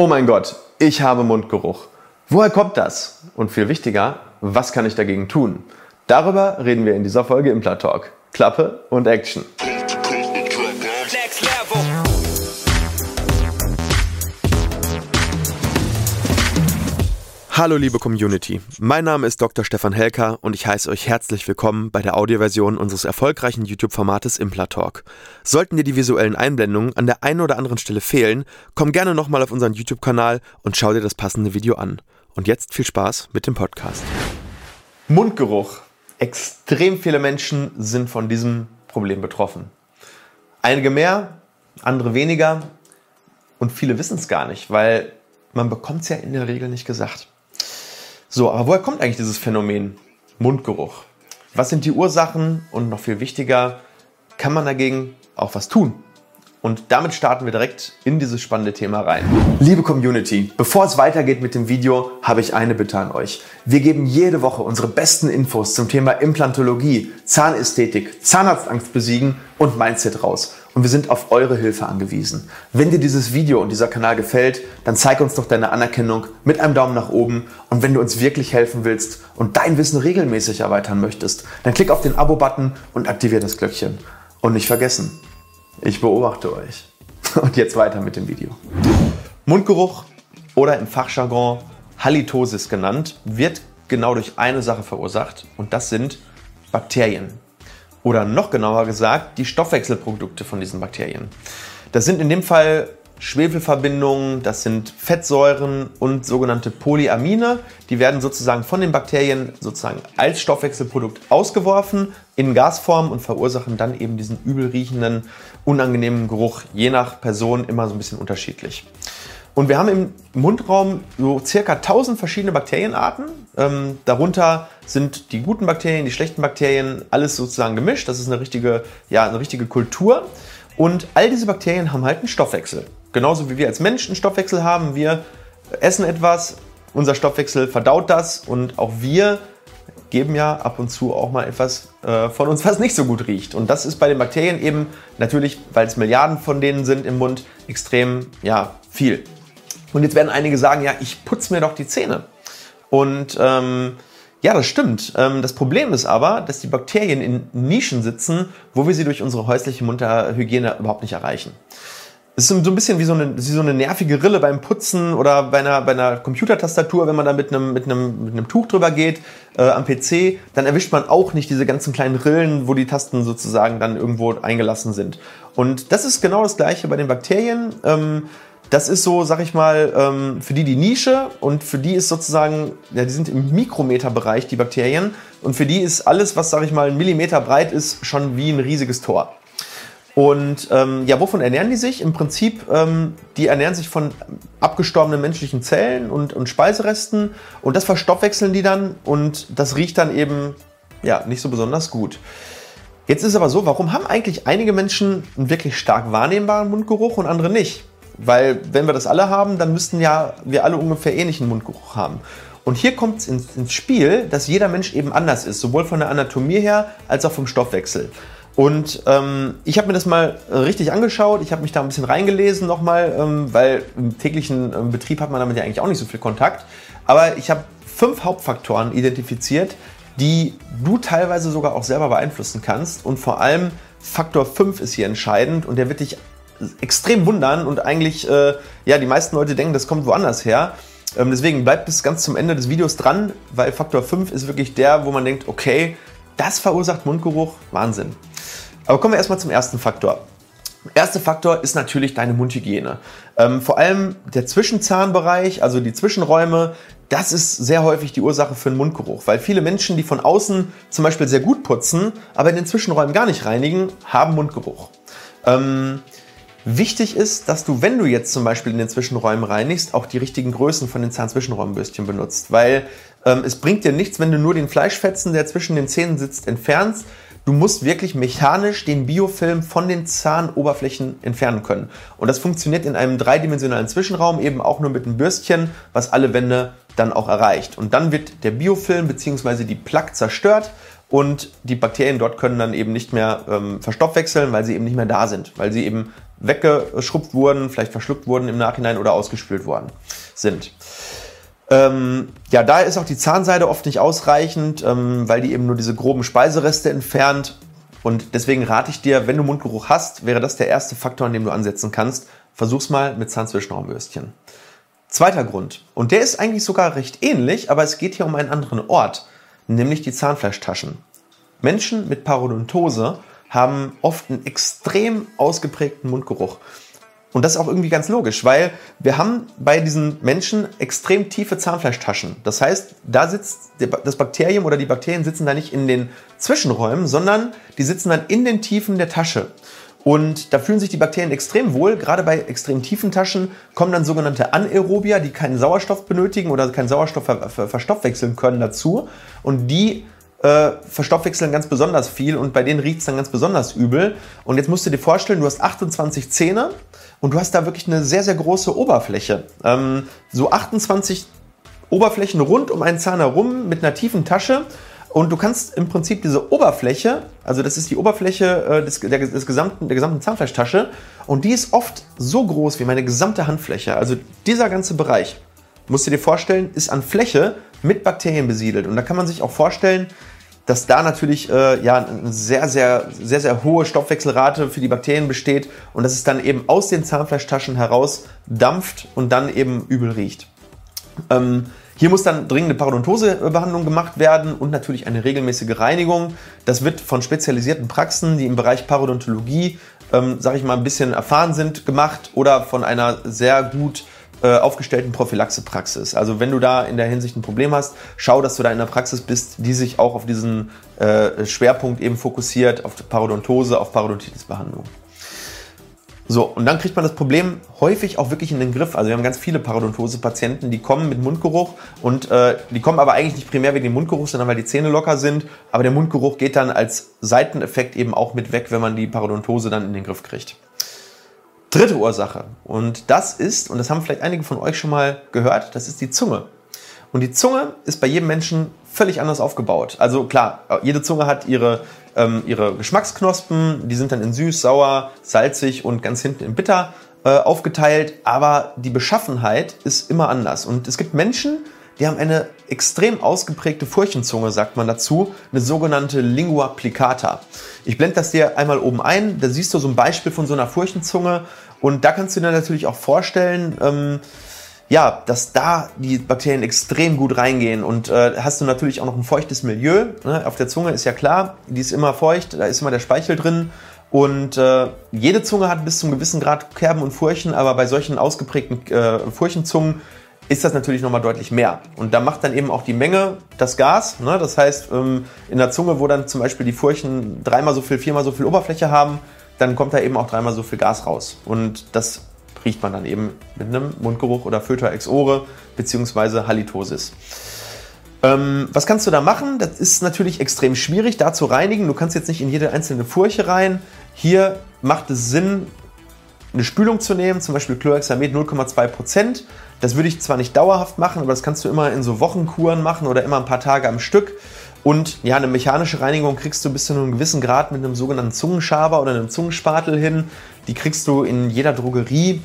Oh mein Gott, ich habe Mundgeruch. Woher kommt das? Und viel wichtiger, was kann ich dagegen tun? Darüber reden wir in dieser Folge im Talk. Klappe und Action. Hallo liebe Community, mein Name ist Dr. Stefan Helker und ich heiße euch herzlich willkommen bei der Audioversion unseres erfolgreichen YouTube-Formates Implatalk. Sollten dir die visuellen Einblendungen an der einen oder anderen Stelle fehlen, komm gerne nochmal auf unseren YouTube-Kanal und schau dir das passende Video an. Und jetzt viel Spaß mit dem Podcast. Mundgeruch. Extrem viele Menschen sind von diesem Problem betroffen. Einige mehr, andere weniger und viele wissen es gar nicht, weil man bekommt es ja in der Regel nicht gesagt. So, aber woher kommt eigentlich dieses Phänomen Mundgeruch? Was sind die Ursachen und noch viel wichtiger, kann man dagegen auch was tun? Und damit starten wir direkt in dieses spannende Thema rein. Liebe Community, bevor es weitergeht mit dem Video, habe ich eine Bitte an euch. Wir geben jede Woche unsere besten Infos zum Thema Implantologie, Zahnästhetik, Zahnarztangst besiegen und Mindset raus. Und wir sind auf eure Hilfe angewiesen. Wenn dir dieses Video und dieser Kanal gefällt, dann zeig uns doch deine Anerkennung mit einem Daumen nach oben. Und wenn du uns wirklich helfen willst und dein Wissen regelmäßig erweitern möchtest, dann klick auf den Abo-Button und aktiviere das Glöckchen. Und nicht vergessen, ich beobachte euch. Und jetzt weiter mit dem Video. Mundgeruch oder im Fachjargon Halitosis genannt, wird genau durch eine Sache verursacht und das sind Bakterien. Oder noch genauer gesagt, die Stoffwechselprodukte von diesen Bakterien. Das sind in dem Fall Schwefelverbindungen, das sind Fettsäuren und sogenannte Polyamine. Die werden sozusagen von den Bakterien sozusagen als Stoffwechselprodukt ausgeworfen in Gasform und verursachen dann eben diesen übel riechenden, unangenehmen Geruch, je nach Person immer so ein bisschen unterschiedlich. Und wir haben im Mundraum so circa 1000 verschiedene Bakterienarten. Ähm, darunter sind die guten Bakterien, die schlechten Bakterien, alles sozusagen gemischt. Das ist eine richtige, ja, eine richtige Kultur. Und all diese Bakterien haben halt einen Stoffwechsel. Genauso wie wir als Menschen einen Stoffwechsel haben. Wir essen etwas, unser Stoffwechsel verdaut das und auch wir geben ja ab und zu auch mal etwas äh, von uns, was nicht so gut riecht. Und das ist bei den Bakterien eben natürlich, weil es Milliarden von denen sind im Mund, extrem ja, viel. Und jetzt werden einige sagen, ja, ich putze mir doch die Zähne. Und ähm, ja, das stimmt. Ähm, das Problem ist aber, dass die Bakterien in Nischen sitzen, wo wir sie durch unsere häusliche Mundhygiene überhaupt nicht erreichen. Es ist so ein bisschen wie so, eine, wie so eine nervige Rille beim Putzen oder bei einer, bei einer Computertastatur, wenn man da mit einem, mit einem, mit einem Tuch drüber geht äh, am PC, dann erwischt man auch nicht diese ganzen kleinen Rillen, wo die Tasten sozusagen dann irgendwo eingelassen sind. Und das ist genau das gleiche bei den Bakterien. Ähm, das ist so, sag ich mal, ähm, für die die Nische und für die ist sozusagen, ja, die sind im Mikrometerbereich, die Bakterien. Und für die ist alles, was, sag ich mal, ein Millimeter breit ist, schon wie ein riesiges Tor. Und ähm, ja, wovon ernähren die sich? Im Prinzip, ähm, die ernähren sich von abgestorbenen menschlichen Zellen und, und Speiseresten und das verstoffwechseln die dann und das riecht dann eben ja nicht so besonders gut. Jetzt ist aber so, warum haben eigentlich einige Menschen einen wirklich stark wahrnehmbaren Mundgeruch und andere nicht? Weil wenn wir das alle haben, dann müssten ja wir alle ungefähr ähnlichen Mundgeruch haben. Und hier kommt es ins, ins, Spiel, dass jeder Mensch eben anders ist, sowohl von der Anatomie her als auch vom Stoffwechsel. Und ähm, ich habe mir das mal richtig angeschaut, ich habe mich da ein bisschen reingelesen nochmal, ähm, weil im täglichen ähm, Betrieb hat man damit ja eigentlich auch nicht so viel Kontakt. Aber ich habe fünf Hauptfaktoren identifiziert, die du teilweise sogar auch selber beeinflussen kannst. Und vor allem Faktor 5 ist hier entscheidend und der wird dich extrem wundern und eigentlich, äh, ja, die meisten Leute denken, das kommt woanders her. Ähm, deswegen bleibt bis ganz zum Ende des Videos dran, weil Faktor 5 ist wirklich der, wo man denkt, okay, das verursacht Mundgeruch, Wahnsinn. Aber kommen wir erstmal zum ersten Faktor. Erster Faktor ist natürlich deine Mundhygiene. Ähm, vor allem der Zwischenzahnbereich, also die Zwischenräume, das ist sehr häufig die Ursache für einen Mundgeruch, weil viele Menschen, die von außen zum Beispiel sehr gut putzen, aber in den Zwischenräumen gar nicht reinigen, haben Mundgeruch. Ähm, Wichtig ist, dass du, wenn du jetzt zum Beispiel in den Zwischenräumen reinigst, auch die richtigen Größen von den Zahnzwischenräumbürstchen benutzt. Weil ähm, es bringt dir nichts, wenn du nur den Fleischfetzen, der zwischen den Zähnen sitzt, entfernst. Du musst wirklich mechanisch den Biofilm von den Zahnoberflächen entfernen können. Und das funktioniert in einem dreidimensionalen Zwischenraum eben auch nur mit einem Bürstchen, was alle Wände dann auch erreicht. Und dann wird der Biofilm bzw. die Plaque zerstört und die Bakterien dort können dann eben nicht mehr ähm, verstoffwechseln, weil sie eben nicht mehr da sind, weil sie eben weggeschrubbt wurden, vielleicht verschluckt wurden im Nachhinein oder ausgespült worden sind. Ähm, ja, da ist auch die Zahnseide oft nicht ausreichend, ähm, weil die eben nur diese groben Speisereste entfernt. Und deswegen rate ich dir, wenn du Mundgeruch hast, wäre das der erste Faktor, an dem du ansetzen kannst. Versuch's mal mit Zahnzwischenraumbürstchen. Zweiter Grund. Und der ist eigentlich sogar recht ähnlich, aber es geht hier um einen anderen Ort, nämlich die Zahnfleischtaschen. Menschen mit Parodontose haben oft einen extrem ausgeprägten Mundgeruch. Und das ist auch irgendwie ganz logisch, weil wir haben bei diesen Menschen extrem tiefe Zahnfleischtaschen. Das heißt, da sitzt das Bakterium oder die Bakterien sitzen da nicht in den Zwischenräumen, sondern die sitzen dann in den Tiefen der Tasche. Und da fühlen sich die Bakterien extrem wohl. Gerade bei extrem tiefen Taschen kommen dann sogenannte Anaerobia, die keinen Sauerstoff benötigen oder keinen Sauerstoff ver ver verstoffwechseln können dazu. Und die äh, verstoffwechseln ganz besonders viel und bei denen riecht es dann ganz besonders übel. Und jetzt musst du dir vorstellen, du hast 28 Zähne und du hast da wirklich eine sehr, sehr große Oberfläche. Ähm, so 28 Oberflächen rund um einen Zahn herum mit einer tiefen Tasche. Und du kannst im Prinzip diese Oberfläche, also das ist die Oberfläche äh, des, der, des gesamten, der gesamten Zahnfleischtasche, und die ist oft so groß wie meine gesamte Handfläche. Also dieser ganze Bereich, musst du dir vorstellen, ist an Fläche mit Bakterien besiedelt. Und da kann man sich auch vorstellen, dass da natürlich äh, ja, eine sehr, sehr, sehr, sehr hohe Stoffwechselrate für die Bakterien besteht und dass es dann eben aus den Zahnfleischtaschen heraus dampft und dann eben übel riecht. Ähm, hier muss dann dringende Parodontosebehandlung gemacht werden und natürlich eine regelmäßige Reinigung. Das wird von spezialisierten Praxen, die im Bereich Parodontologie, ähm, sage ich mal, ein bisschen erfahren sind, gemacht oder von einer sehr gut aufgestellten Prophylaxepraxis. Also wenn du da in der Hinsicht ein Problem hast, schau, dass du da in der Praxis bist, die sich auch auf diesen äh, Schwerpunkt eben fokussiert, auf Parodontose, auf Parodontitis-Behandlung. So, und dann kriegt man das Problem häufig auch wirklich in den Griff. Also wir haben ganz viele Parodontose-Patienten, die kommen mit Mundgeruch und äh, die kommen aber eigentlich nicht primär wegen dem Mundgeruch, sondern weil die Zähne locker sind. Aber der Mundgeruch geht dann als Seiteneffekt eben auch mit weg, wenn man die Parodontose dann in den Griff kriegt. Dritte Ursache. Und das ist, und das haben vielleicht einige von euch schon mal gehört, das ist die Zunge. Und die Zunge ist bei jedem Menschen völlig anders aufgebaut. Also klar, jede Zunge hat ihre, ähm, ihre Geschmacksknospen, die sind dann in süß, sauer, salzig und ganz hinten in bitter äh, aufgeteilt, aber die Beschaffenheit ist immer anders. Und es gibt Menschen, die haben eine extrem ausgeprägte Furchenzunge, sagt man dazu, eine sogenannte Lingua plicata. Ich blende das dir einmal oben ein, da siehst du so ein Beispiel von so einer Furchenzunge und da kannst du dir natürlich auch vorstellen, ähm, ja, dass da die Bakterien extrem gut reingehen und äh, hast du natürlich auch noch ein feuchtes Milieu. Ne? Auf der Zunge ist ja klar, die ist immer feucht, da ist immer der Speichel drin und äh, jede Zunge hat bis zum gewissen Grad Kerben und Furchen, aber bei solchen ausgeprägten äh, Furchenzungen ist das natürlich nochmal deutlich mehr. Und da macht dann eben auch die Menge das Gas. Ne? Das heißt, ähm, in der Zunge, wo dann zum Beispiel die Furchen dreimal so viel, viermal so viel Oberfläche haben, dann kommt da eben auch dreimal so viel Gas raus. Und das riecht man dann eben mit einem Mundgeruch oder Föter ex beziehungsweise Halitosis. Ähm, was kannst du da machen? Das ist natürlich extrem schwierig, da zu reinigen. Du kannst jetzt nicht in jede einzelne Furche rein. Hier macht es Sinn, eine Spülung zu nehmen, zum Beispiel Chlorhexamid 0,2%. Das würde ich zwar nicht dauerhaft machen, aber das kannst du immer in so Wochenkuren machen oder immer ein paar Tage am Stück. Und ja, eine mechanische Reinigung kriegst du bis zu einem gewissen Grad mit einem sogenannten Zungenschaber oder einem Zungenspatel hin. Die kriegst du in jeder Drogerie.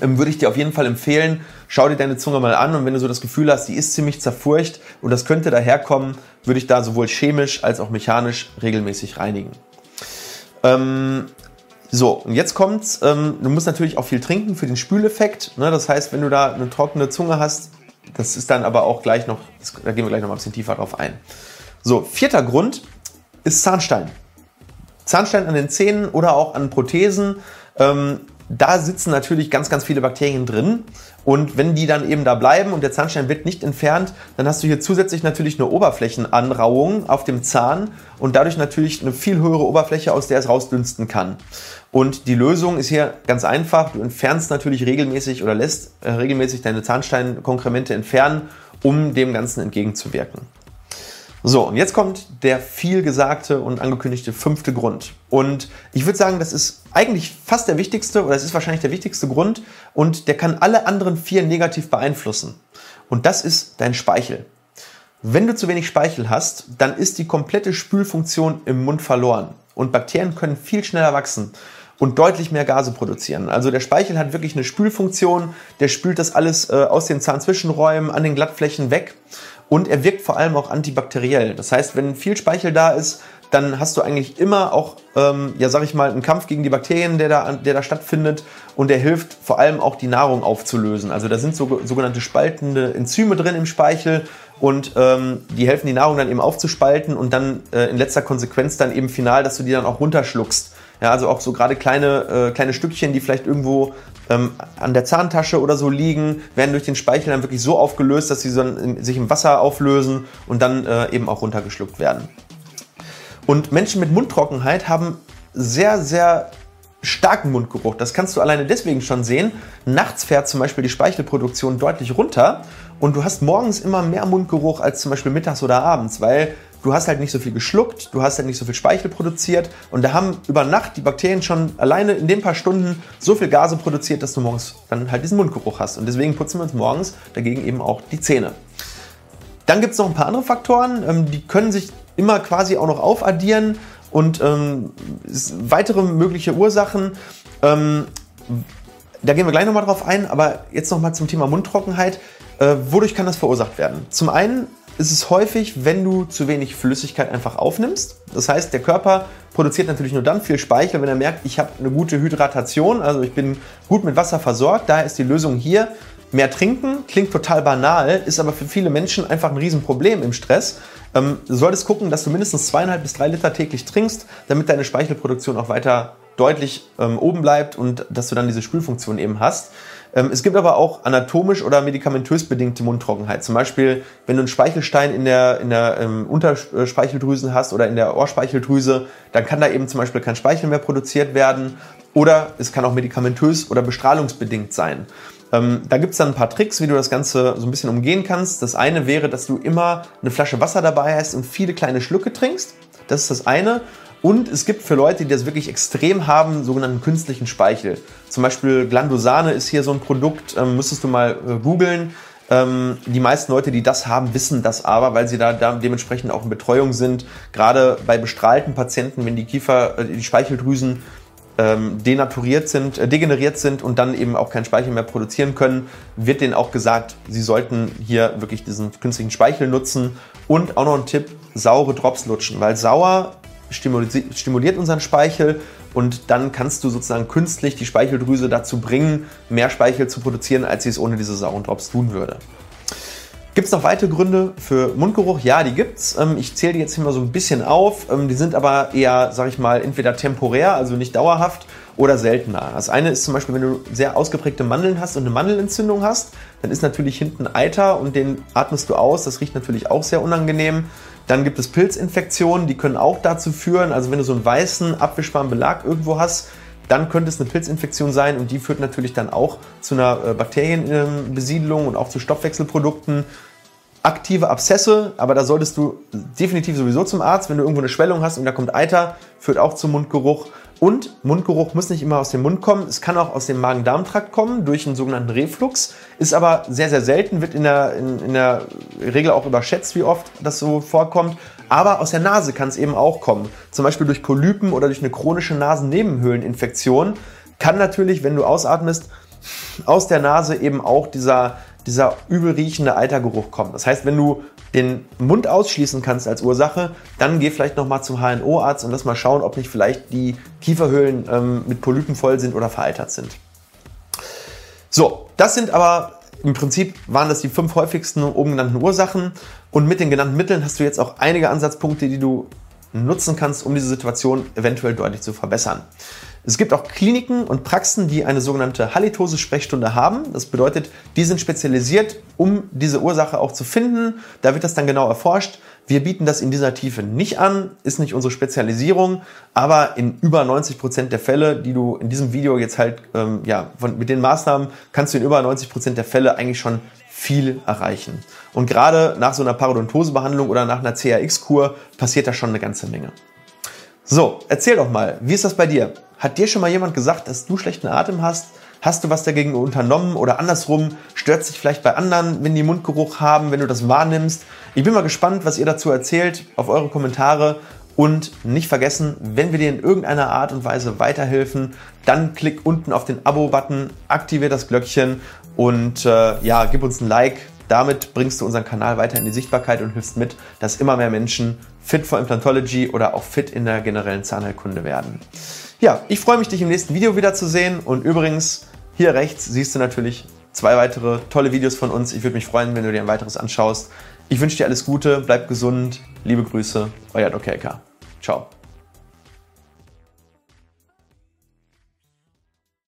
Ähm, würde ich dir auf jeden Fall empfehlen, schau dir deine Zunge mal an und wenn du so das Gefühl hast, die ist ziemlich zerfurcht und das könnte daherkommen, würde ich da sowohl chemisch als auch mechanisch regelmäßig reinigen. Ähm, so, und jetzt kommt's. Ähm, du musst natürlich auch viel trinken für den Spüleffekt. Ne? Das heißt, wenn du da eine trockene Zunge hast, das ist dann aber auch gleich noch, das, da gehen wir gleich noch mal ein bisschen tiefer drauf ein. So, vierter Grund ist Zahnstein. Zahnstein an den Zähnen oder auch an Prothesen. Ähm, da sitzen natürlich ganz, ganz viele Bakterien drin. Und wenn die dann eben da bleiben und der Zahnstein wird nicht entfernt, dann hast du hier zusätzlich natürlich eine Oberflächenanrauung auf dem Zahn und dadurch natürlich eine viel höhere Oberfläche, aus der es rausdünsten kann. Und die Lösung ist hier ganz einfach. Du entfernst natürlich regelmäßig oder lässt äh, regelmäßig deine Zahnsteinkonkremente entfernen, um dem Ganzen entgegenzuwirken. So, und jetzt kommt der vielgesagte und angekündigte fünfte Grund. Und ich würde sagen, das ist eigentlich fast der wichtigste oder es ist wahrscheinlich der wichtigste Grund und der kann alle anderen vier negativ beeinflussen. Und das ist dein Speichel. Wenn du zu wenig Speichel hast, dann ist die komplette Spülfunktion im Mund verloren und Bakterien können viel schneller wachsen. und deutlich mehr Gase produzieren. Also der Speichel hat wirklich eine Spülfunktion, der spült das alles äh, aus den Zahnzwischenräumen an den Glattflächen weg und er wirkt vor allem auch antibakteriell. Das heißt, wenn viel Speichel da ist, dann hast du eigentlich immer auch, ähm, ja sag ich mal, einen Kampf gegen die Bakterien, der da, der da stattfindet und der hilft vor allem auch die Nahrung aufzulösen. Also da sind so, sogenannte spaltende Enzyme drin im Speichel und ähm, die helfen die Nahrung dann eben aufzuspalten und dann äh, in letzter Konsequenz dann eben final, dass du die dann auch runterschluckst. Ja, also auch so gerade kleine, äh, kleine Stückchen, die vielleicht irgendwo ähm, an der Zahntasche oder so liegen, werden durch den Speichel dann wirklich so aufgelöst, dass sie so in, sich im Wasser auflösen und dann äh, eben auch runtergeschluckt werden. Und Menschen mit Mundtrockenheit haben sehr, sehr starken Mundgeruch. Das kannst du alleine deswegen schon sehen. Nachts fährt zum Beispiel die Speichelproduktion deutlich runter und du hast morgens immer mehr Mundgeruch als zum Beispiel mittags oder abends, weil du hast halt nicht so viel geschluckt, du hast halt nicht so viel Speichel produziert und da haben über Nacht die Bakterien schon alleine in den paar Stunden so viel Gase produziert, dass du morgens dann halt diesen Mundgeruch hast. Und deswegen putzen wir uns morgens dagegen eben auch die Zähne. Dann gibt es noch ein paar andere Faktoren, ähm, die können sich immer quasi auch noch aufaddieren und ähm, weitere mögliche Ursachen. Ähm, da gehen wir gleich nochmal drauf ein, aber jetzt nochmal zum Thema Mundtrockenheit. Äh, wodurch kann das verursacht werden? Zum einen ist es häufig, wenn du zu wenig Flüssigkeit einfach aufnimmst. Das heißt, der Körper produziert natürlich nur dann viel Speichel, wenn er merkt, ich habe eine gute Hydratation, also ich bin gut mit Wasser versorgt. Daher ist die Lösung hier, mehr trinken. Klingt total banal, ist aber für viele Menschen einfach ein Riesenproblem im Stress. Ähm, du solltest gucken, dass du mindestens zweieinhalb bis drei Liter täglich trinkst, damit deine Speichelproduktion auch weiter deutlich ähm, oben bleibt und dass du dann diese Spülfunktion eben hast. Ähm, es gibt aber auch anatomisch oder medikamentös bedingte Mundtrockenheit. Zum Beispiel, wenn du einen Speichelstein in der, in der ähm, Unterspeicheldrüsen hast oder in der Ohrspeicheldrüse, dann kann da eben zum Beispiel kein Speichel mehr produziert werden. Oder es kann auch medikamentös oder bestrahlungsbedingt sein. Ähm, da gibt es dann ein paar Tricks, wie du das Ganze so ein bisschen umgehen kannst. Das eine wäre, dass du immer eine Flasche Wasser dabei hast und viele kleine Schlucke trinkst. Das ist das eine. Und es gibt für Leute, die das wirklich extrem haben, sogenannten künstlichen Speichel. Zum Beispiel Glandosane ist hier so ein Produkt, ähm, müsstest du mal äh, googeln. Ähm, die meisten Leute, die das haben, wissen das aber, weil sie da, da, dementsprechend auch in Betreuung sind. Gerade bei bestrahlten Patienten, wenn die Kiefer, äh, die Speicheldrüsen ähm, denaturiert sind, äh, degeneriert sind und dann eben auch keinen Speichel mehr produzieren können, wird denen auch gesagt, sie sollten hier wirklich diesen künstlichen Speichel nutzen. Und auch noch ein Tipp, saure Drops lutschen, weil sauer stimuliert unseren Speichel und dann kannst du sozusagen künstlich die Speicheldrüse dazu bringen, mehr Speichel zu produzieren, als sie es ohne diese sauren Drops tun würde. Gibt es noch weitere Gründe für Mundgeruch? Ja, die gibt's. Ähm, ich zähle die jetzt hier mal so ein bisschen auf. Ähm, die sind aber eher, sag ich mal, entweder temporär, also nicht dauerhaft, oder seltener. Das eine ist zum Beispiel, wenn du sehr ausgeprägte Mandeln hast und eine Mandelentzündung hast, dann ist natürlich hinten Eiter und den atmest du aus. Das riecht natürlich auch sehr unangenehm. Dann gibt es Pilzinfektionen, die können auch dazu führen, also wenn du so einen weißen, abwischbaren Belag irgendwo hast, dann könnte es eine Pilzinfektion sein und die führt natürlich dann auch zu einer äh, Bakterienbesiedlung und auch zu Stoffwechselprodukten. Aktive Abszesse, aber da solltest du definitiv sowieso zum Arzt, wenn du irgendwo eine Schwellung hast und da kommt Eiter, führt auch zum Mundgeruch. Und Mundgeruch muss nicht immer aus dem Mund kommen, es kann auch aus dem Magen-Darm-Trakt kommen durch einen sogenannten Reflux, ist aber sehr, sehr selten, wird in der, in, in der Regel auch überschätzt, wie oft das so vorkommt. Aber aus der Nase kann es eben auch kommen, zum Beispiel durch Polypen oder durch eine chronische Nasennebenhöhleninfektion. Kann natürlich, wenn du ausatmest, aus der Nase eben auch dieser, dieser übel riechende Eitergeruch kommen. Das heißt, wenn du den Mund ausschließen kannst als Ursache, dann geh vielleicht nochmal zum HNO-Arzt und lass mal schauen, ob nicht vielleicht die Kieferhöhlen ähm, mit Polypen voll sind oder vereitert sind. So, das sind aber im Prinzip waren das die fünf häufigsten oben genannten Ursachen und mit den genannten Mitteln hast du jetzt auch einige Ansatzpunkte, die du nutzen kannst, um diese Situation eventuell deutlich zu verbessern. Es gibt auch Kliniken und Praxen, die eine sogenannte Halitose-Sprechstunde haben. Das bedeutet, die sind spezialisiert, um diese Ursache auch zu finden. Da wird das dann genau erforscht. Wir bieten das in dieser Tiefe nicht an, ist nicht unsere Spezialisierung, aber in über 90 Prozent der Fälle, die du in diesem Video jetzt halt, ähm, ja, von, mit den Maßnahmen kannst du in über 90 Prozent der Fälle eigentlich schon viel erreichen. Und gerade nach so einer Parodontosebehandlung oder nach einer CAX-Kur passiert da schon eine ganze Menge. So, erzähl doch mal, wie ist das bei dir? Hat dir schon mal jemand gesagt, dass du schlechten Atem hast? Hast du was dagegen unternommen oder andersrum? Stört sich vielleicht bei anderen, wenn die Mundgeruch haben, wenn du das wahrnimmst? Ich bin mal gespannt, was ihr dazu erzählt, auf eure Kommentare Und nicht vergessen, wenn wir dir in irgendeiner Art und Weise weiterhelfen, dann klick unten auf den Abo-Button, aktiviere das Glöckchen und äh, ja, gib uns ein Like. Damit bringst du unseren Kanal weiter in die Sichtbarkeit und hilfst mit, dass immer mehr Menschen fit for Implantology oder auch fit in der generellen Zahnheilkunde werden. Ja, ich freue mich, dich im nächsten Video wiederzusehen. Und übrigens, hier rechts siehst du natürlich zwei weitere tolle Videos von uns. Ich würde mich freuen, wenn du dir ein weiteres anschaust. Ich wünsche dir alles Gute, bleib gesund, liebe Grüße, euer Dokelka. Ciao.